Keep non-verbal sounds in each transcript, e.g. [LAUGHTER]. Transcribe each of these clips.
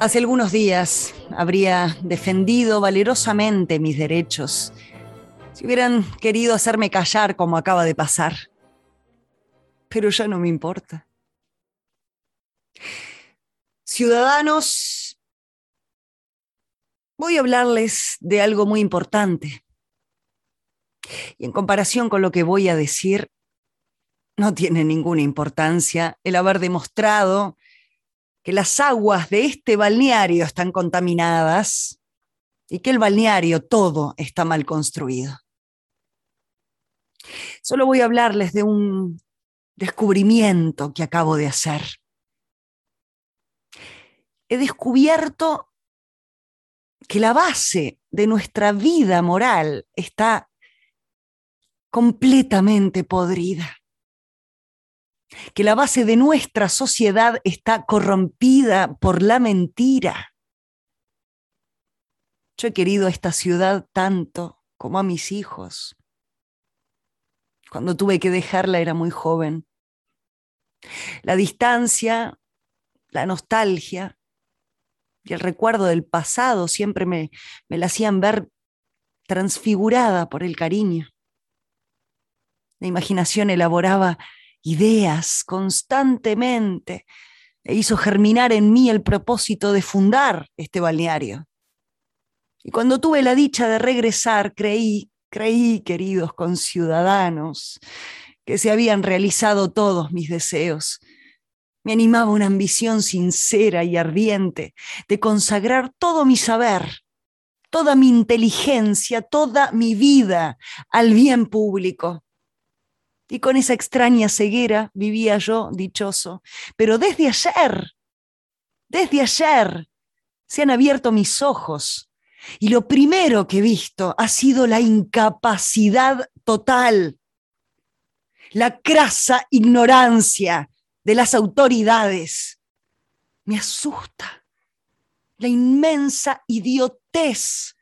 Hace algunos días habría defendido valerosamente mis derechos si hubieran querido hacerme callar como acaba de pasar. Pero ya no me importa. Ciudadanos, voy a hablarles de algo muy importante. Y en comparación con lo que voy a decir, no tiene ninguna importancia el haber demostrado que las aguas de este balneario están contaminadas y que el balneario todo está mal construido. Solo voy a hablarles de un descubrimiento que acabo de hacer. He descubierto que la base de nuestra vida moral está completamente podrida que la base de nuestra sociedad está corrompida por la mentira. Yo he querido esta ciudad tanto como a mis hijos. Cuando tuve que dejarla era muy joven. La distancia, la nostalgia y el recuerdo del pasado siempre me, me la hacían ver transfigurada por el cariño. La imaginación elaboraba ideas constantemente e hizo germinar en mí el propósito de fundar este balneario. Y cuando tuve la dicha de regresar, creí, creí, queridos conciudadanos, que se habían realizado todos mis deseos. Me animaba una ambición sincera y ardiente de consagrar todo mi saber, toda mi inteligencia, toda mi vida al bien público y con esa extraña ceguera vivía yo dichoso. Pero desde ayer, desde ayer, se han abierto mis ojos y lo primero que he visto ha sido la incapacidad total, la crasa ignorancia de las autoridades. Me asusta la inmensa idiotez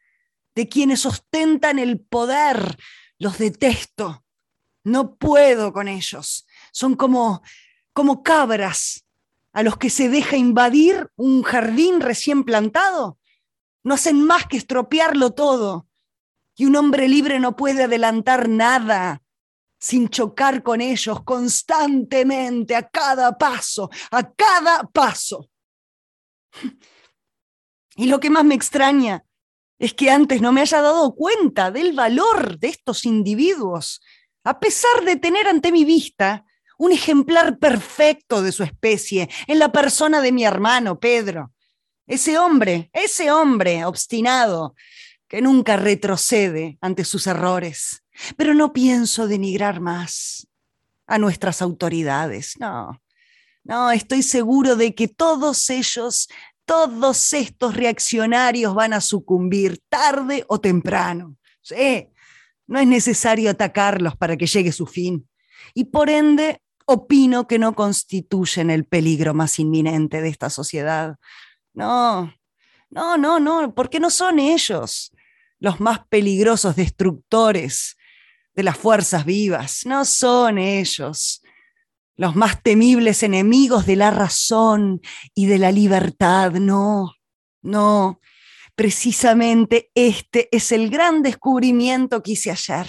de quienes ostentan el poder. Los detesto no puedo con ellos. Son como, como cabras a los que se deja invadir un jardín recién plantado. No hacen más que estropearlo todo. Y un hombre libre no puede adelantar nada sin chocar con ellos constantemente, a cada paso, a cada paso. [LAUGHS] Y lo que más me extraña es que antes no me haya dado cuenta del valor de estos individuos a pesar de tener ante mi vista un ejemplar perfecto de su especie en la persona de mi hermano Pedro. Ese hombre, ese hombre obstinado que nunca retrocede ante sus errores. Pero no pienso denigrar más a nuestras autoridades, no. No, estoy seguro de que todos ellos, todos estos reaccionarios van a sucumbir tarde o temprano. Sí, no es necesario atacarlos para que llegue su fin. Y por ende, opino que no constituyen el peligro más inminente de esta sociedad. No, no, no, no, porque no son ellos los más peligrosos destructores de las fuerzas vivas. No son ellos los más temibles enemigos de la razón y de la libertad. No, no. Precisamente este es el gran descubrimiento que hice ayer.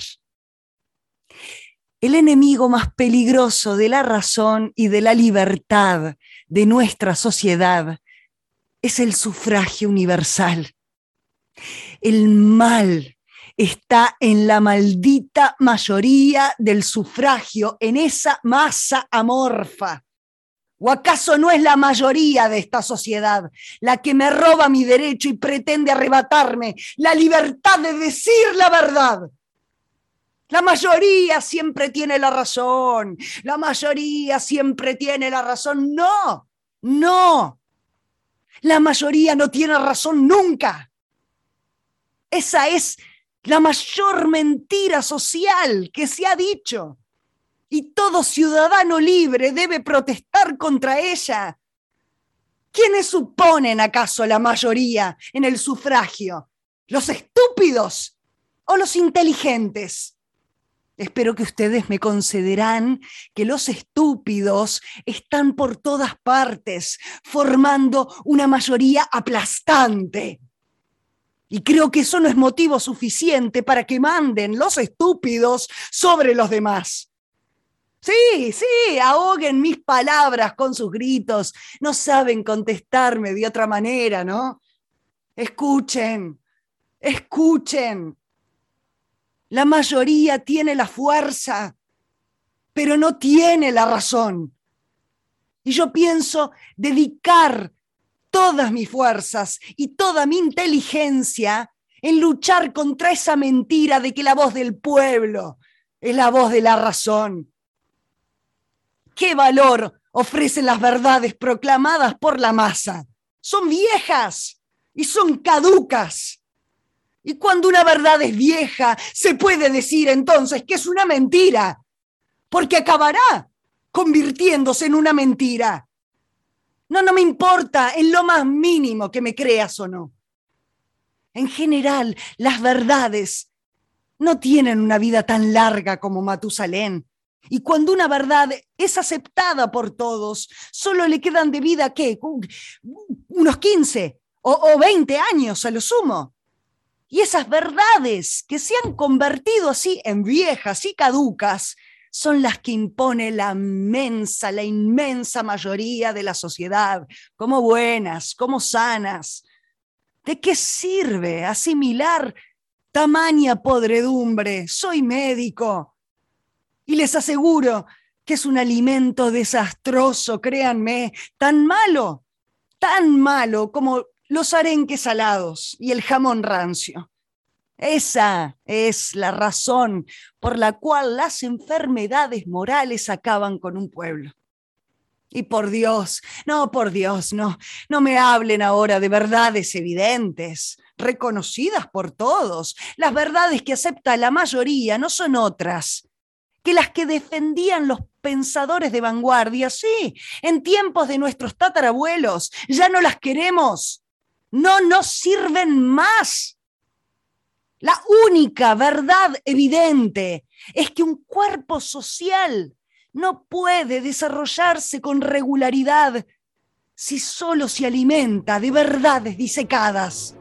El enemigo más peligroso de la razón y de la libertad de nuestra sociedad es el sufragio universal. El mal está en la maldita mayoría del sufragio, en esa masa amorfa ¿O acaso no es la mayoría de esta sociedad la que me roba mi derecho y pretende arrebatarme la libertad de decir la verdad? La mayoría siempre tiene la razón. La mayoría siempre tiene la razón. No, no. La mayoría no tiene razón nunca. Esa es la mayor mentira social que se ha dicho y todo ciudadano libre debe protestar contra ella. ¿Quiénes suponen acaso la mayoría en el sufragio? ¿Los estúpidos o los inteligentes? Espero que ustedes me concederán que los estúpidos están por todas partes, formando una mayoría aplastante. Y creo que eso no es motivo suficiente para que manden los estúpidos sobre los demás. Sí, sí, ahoguen mis palabras con sus gritos. No saben contestarme de otra manera, ¿no? Escuchen, escuchen. La mayoría tiene la fuerza, pero no tiene la razón. Y yo pienso dedicar todas mis fuerzas y toda mi inteligencia en luchar contra esa mentira de que la voz del pueblo es la voz de la razón. ¿Qué valor ofrecen las verdades proclamadas por la masa? Son viejas y son caducas. Y cuando una verdad es vieja, se puede decir entonces que es una mentira, porque acabará convirtiéndose en una mentira. No, no me importa en lo más mínimo que me creas o no. En general, las verdades no tienen una vida tan larga como Matusalén. Y cuando una verdad es aceptada por todos, solo le quedan de vida, ¿qué? Unos 15 o, o 20 años a lo sumo. Y esas verdades que se han convertido así en viejas y caducas son las que impone la inmensa, la inmensa mayoría de la sociedad, como buenas, como sanas. ¿De qué sirve asimilar tamaña podredumbre? Soy médico y les aseguro que es un alimento desastroso, créanme, tan malo, tan malo como los arenques salados y el jamón rancio. Esa es la razón por la cual las enfermedades morales acaban con un pueblo. Y por Dios, no, por Dios, no, no me hablen ahora de verdades evidentes, reconocidas por todos. Las verdades que acepta la mayoría no son otras que las que defendían los pensadores de vanguardia. Sí, en tiempos de nuestros tatarabuelos ya no las queremos no nos sirven más. La única verdad evidente es que un cuerpo social no puede desarrollarse con regularidad si solo se alimenta de verdades disecadas.